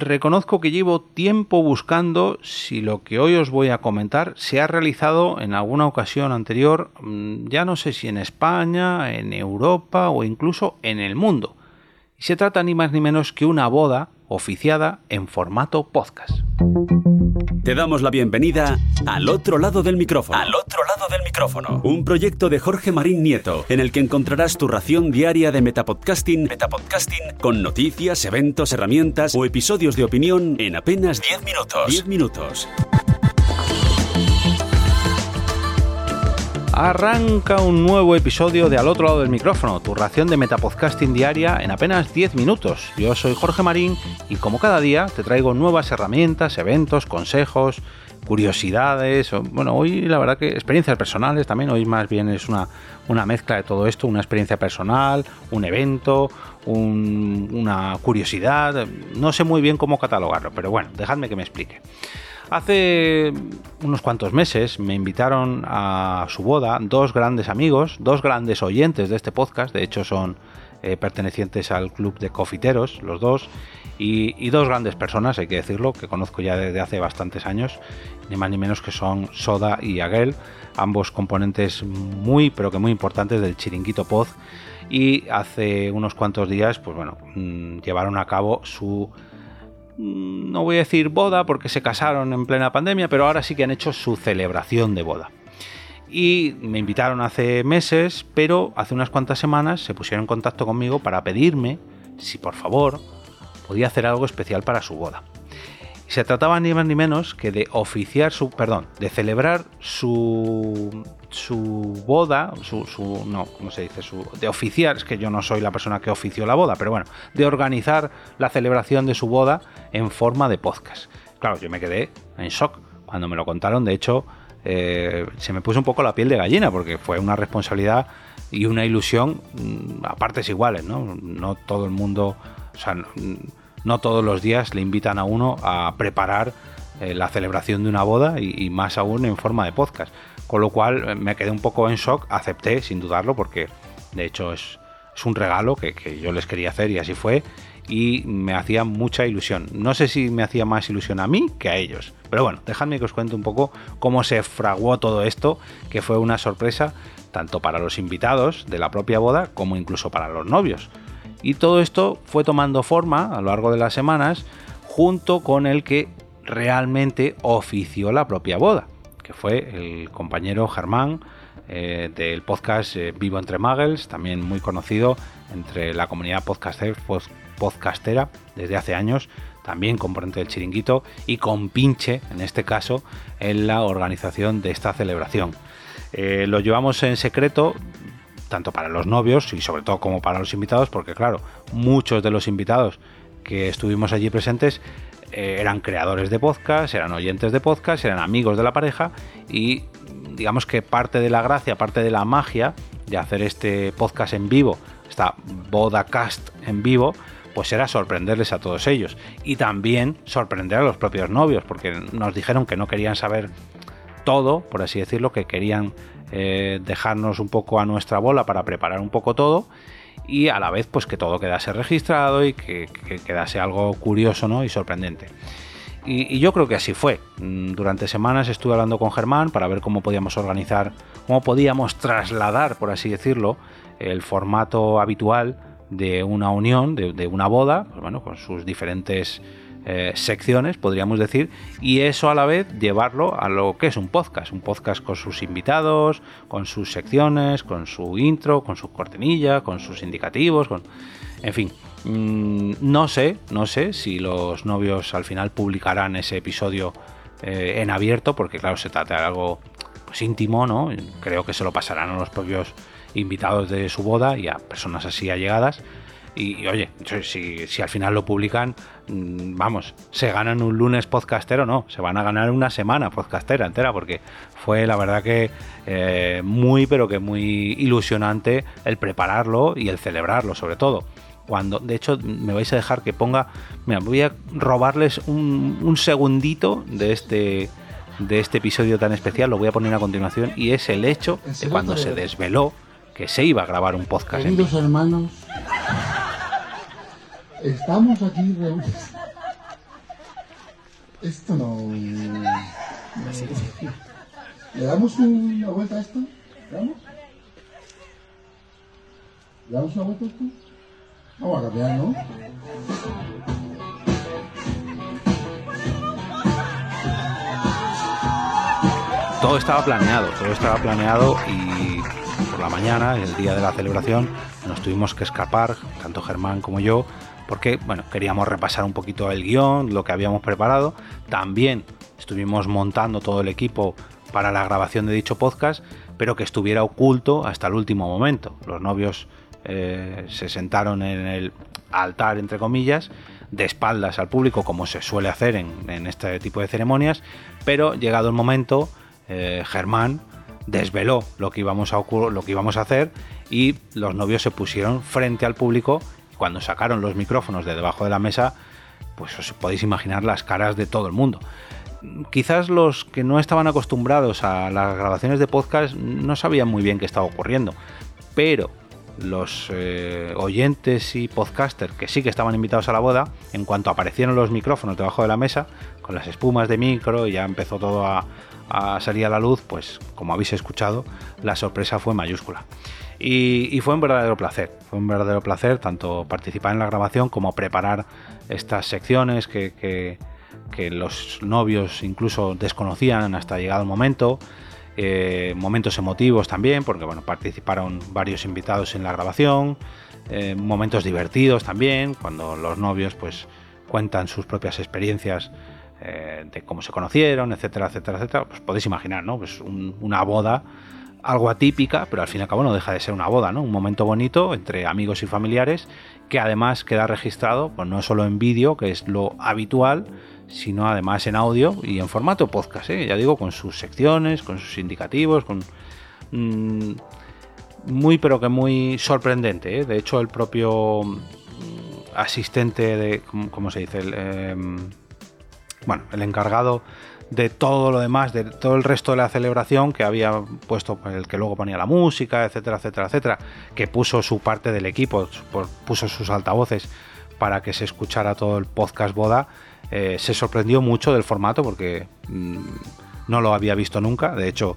reconozco que llevo tiempo buscando si lo que hoy os voy a comentar se ha realizado en alguna ocasión anterior, mm, ya no sé si en España, en Europa o incluso en el mundo. Y se trata ni más ni menos que una boda oficiada en formato podcast. Te damos la bienvenida al otro lado del micrófono. Al otro lado del micrófono. Un proyecto de Jorge Marín Nieto, en el que encontrarás tu ración diaria de metapodcasting, metapodcasting con noticias, eventos, herramientas o episodios de opinión en apenas 10 minutos. 10 minutos. Arranca un nuevo episodio de Al otro lado del micrófono, tu ración de metapodcasting diaria en apenas 10 minutos. Yo soy Jorge Marín y como cada día te traigo nuevas herramientas, eventos, consejos, curiosidades. Bueno, hoy la verdad que experiencias personales también, hoy más bien es una, una mezcla de todo esto, una experiencia personal, un evento, una curiosidad. No sé muy bien cómo catalogarlo, pero bueno, dejadme que me explique. Hace unos cuantos meses me invitaron a su boda dos grandes amigos, dos grandes oyentes de este podcast, de hecho son eh, pertenecientes al club de cofiteros, los dos, y, dos grandes personas, hay que decirlo, que conozco ya desde hace bastantes años, ni más ni menos que son Soda y Aguel, ambos componentes muy, pero que muy importantes del chiringuito pod, y hace unos cuantos días, pues bueno, mm, llevaron a cabo su no voy a decir boda porque se casaron en plena pandemia, pero ahora sí que han hecho su celebración de boda. Y me invitaron hace meses, pero hace unas cuantas semanas se pusieron en contacto conmigo para pedirme si por favor podía hacer algo especial para su boda se trataba ni más ni menos que de oficiar su, perdón, de celebrar su, su boda, su, su, no, ¿cómo se dice? Su, de oficiar, es que yo no soy la persona que ofició la boda, pero bueno, de organizar la celebración de su boda en forma de podcast. Claro, yo me quedé en shock cuando me lo contaron, de hecho, eh, se me puso un poco la piel de gallina porque fue una responsabilidad y una ilusión mm, a partes iguales, ¿no? No todo el mundo, o sea, no todos los días le invitan a uno a preparar eh, la celebración de una boda y, más aún en forma de podcast. Con lo cual eh, me quedé un poco en shock, acepté sin dudarlo porque de hecho es, un regalo que, que, yo les quería hacer y así fue y me hacía mucha ilusión. No sé si me hacía más ilusión a mí que a ellos. Pero bueno, dejadme que os cuente un poco cómo se fraguó todo esto, que fue una sorpresa tanto para los invitados de la propia boda como incluso para los novios. Y todo esto fue tomando forma a lo largo de las semanas junto con el que realmente ofició la propia boda, que fue el compañero Germán eh, del podcast eh, Vivo entre Muggles, también muy conocido entre la comunidad podcastera desde hace años, también componente del chiringuito y con pinche, en este caso, en la organización de esta celebración. Eh, lo llevamos en secreto tanto para los novios y sobre todo como para los invitados, porque claro, muchos de los invitados que estuvimos allí presentes eh, eran creadores de podcast, eran oyentes de podcast, eran amigos de la pareja y digamos que parte de la gracia, parte de la magia de hacer este podcast en vivo, esta bodacast en vivo, pues era sorprenderles a todos ellos y también sorprender a los propios novios, porque nos dijeron que no querían saber todo, por así decirlo, que querían eh, dejarnos un poco a nuestra bola para preparar un poco todo y a la vez pues que todo quedase registrado y que, quedase algo curioso ¿no? y sorprendente. Y, yo creo que así fue. Mm, durante semanas estuve hablando con Germán para ver cómo podíamos organizar, cómo podíamos trasladar, por así decirlo, el formato habitual de una unión, de, de una boda, pues bueno, con sus diferentes eh, secciones, podríamos decir, y eso a la vez llevarlo a lo que es un podcast, un podcast con sus invitados, con sus secciones, con su intro, con su cortinilla, con sus indicativos, con... En fin, mm, no sé, no sé si los novios al final publicarán ese episodio eh, en abierto, porque claro, se trata de algo pues, íntimo, ¿no? Creo que se lo pasarán a los propios invitados de su boda y a personas así allegadas. Y, oye, si, si, al final lo publican, mm, vamos, se ganan un lunes podcastero, no, se van a ganar una semana podcastera entera, porque fue la verdad que eh, muy, pero que muy ilusionante el prepararlo y el celebrarlo, sobre todo. Cuando, de hecho, me vais a dejar que ponga, mira, voy a robarles un, un segundito de este, de este episodio tan especial, lo voy a poner a continuación, y es el hecho de cuando se desveló que se iba a grabar un podcast. Queridos hermanos, estamos aquí reunidos. Esto no. ¿Le damos una vuelta a esto? ¿Le damos? ¿Le damos una vuelta a esto? Vamos a cambiar, ¿no? Todo estaba planeado, todo estaba planeado y por la mañana, el día de la celebración, nos tuvimos que escapar, tanto Germán como yo, porque bueno, queríamos repasar un poquito el guion, lo que habíamos preparado. También estuvimos montando todo el equipo para la grabación de dicho podcast, pero que estuviera oculto hasta el último momento. Los novios eh, se sentaron en el altar, entre comillas, de espaldas al público, como se suele hacer en, este tipo de ceremonias, pero llegado el momento, eh, Germán desveló lo que, íbamos a lo que íbamos a hacer y los novios se pusieron frente al público cuando sacaron los micrófonos de debajo de la mesa, pues os podéis imaginar las caras de todo el mundo. Quizás los que no estaban acostumbrados a las grabaciones de podcast no sabían muy bien qué estaba ocurriendo, pero los eh, oyentes y podcasters que sí que estaban invitados a la boda, en cuanto aparecieron los micrófonos debajo de la mesa, con las espumas de micro y ya empezó todo a, a salir a la luz, pues como habéis escuchado, la sorpresa fue mayúscula. Y, fue un verdadero placer, fue un verdadero placer tanto participar en la grabación como preparar estas secciones que, los novios incluso desconocían hasta llegado el momento. Eh, momentos emotivos también, porque bueno, participaron varios invitados en la grabación, eh, momentos divertidos también, cuando los novios pues cuentan sus propias experiencias eh, de cómo se conocieron, etcétera, etcétera, etcétera. Pues podéis imaginar, ¿no? Pues una boda algo atípica, pero al fin y al cabo no deja de ser una boda, ¿no? Un momento bonito entre amigos y familiares que además queda registrado, pues no solo en vídeo, que es lo habitual, sino además en audio y en formato podcast, ¿eh? ya digo, con sus secciones, con sus indicativos, con... Mm, muy pero que muy sorprendente, ¿eh? de hecho el propio mm, asistente de, ¿cómo, se dice? El, em, bueno, el encargado de todo lo demás, de todo el resto de la celebración que había puesto, el que luego ponía la música, etcétera, etcétera, etcétera, que puso su parte del equipo, puso sus altavoces para que se escuchara todo el podcast boda, eh, se sorprendió mucho del formato porque mm, no lo había visto nunca. De hecho,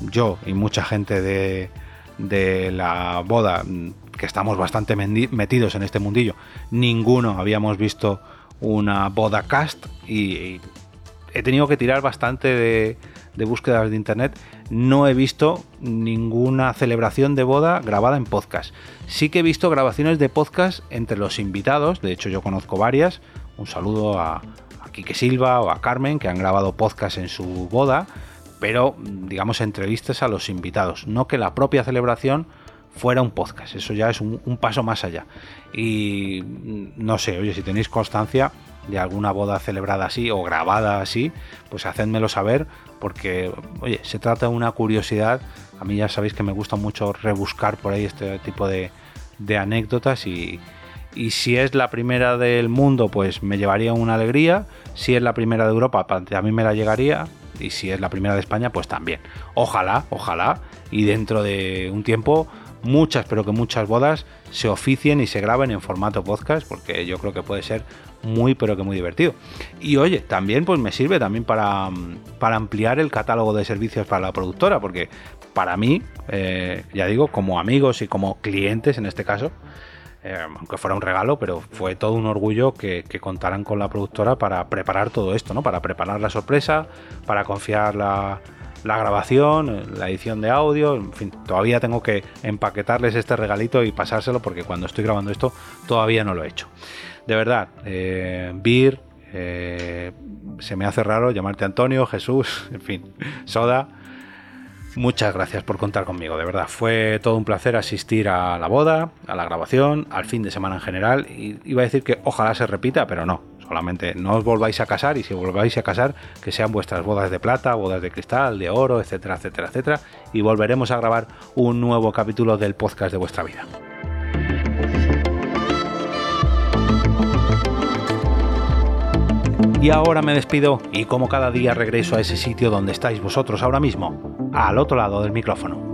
yo y mucha gente de, de la boda, mm, que estamos bastante metidos en este mundillo, ninguno habíamos visto una boda cast y he tenido que tirar bastante de, búsquedas de internet. No he visto ninguna celebración de boda grabada en podcast. Sí que he visto grabaciones de podcast entre los invitados. De hecho, yo conozco varias. Un saludo a, a Quique Silva o a Carmen que han grabado podcast en su boda. Pero, digamos, entrevistas a los invitados. No que la propia celebración fuera un podcast. Eso ya es un, paso más allá. Y no sé, oye, si tenéis constancia, de alguna boda celebrada así o grabada así, pues hacedmelo saber porque, oye, se trata de una curiosidad. A mí ya sabéis que me gusta mucho rebuscar por ahí este tipo de, anécdotas y, y si es la primera del mundo, pues me llevaría una alegría. Si es la primera de Europa, a mí me la llegaría. Y si es la primera de España, pues también. Ojalá, ojalá. Y dentro de un tiempo, muchas, pero que muchas bodas se oficien y se graben en formato podcast, porque yo creo que puede ser muy pero que muy divertido. Y oye, también pues me sirve también para, para ampliar el catálogo de servicios para la productora, porque para mí, eh, ya digo, como amigos y como clientes en este caso, eh, aunque fuera un regalo, pero fue todo un orgullo que, contaran con la productora para preparar todo esto, ¿no? Para preparar la sorpresa, para confiar la, la grabación, la edición de audio, en fin, todavía tengo que empaquetarles este regalito y pasárselo porque cuando estoy grabando esto todavía no lo he hecho de verdad, eh, Vir, eh, se me hace raro llamarte Antonio, Jesús, en fin, Soda. Muchas gracias por contar conmigo, de verdad. Fue todo un placer asistir a la boda, a la grabación, al fin de semana en general. Y iba a decir que ojalá se repita, pero no. Solamente no os volváis a casar y si volváis a casar, que sean vuestras bodas de plata, bodas de cristal, de oro, etcétera, etcétera, etcétera. Y volveremos a grabar un nuevo capítulo del podcast de vuestra vida. Y ahora me despido y como cada día regreso a ese sitio donde estáis vosotros ahora mismo, al otro lado del micrófono.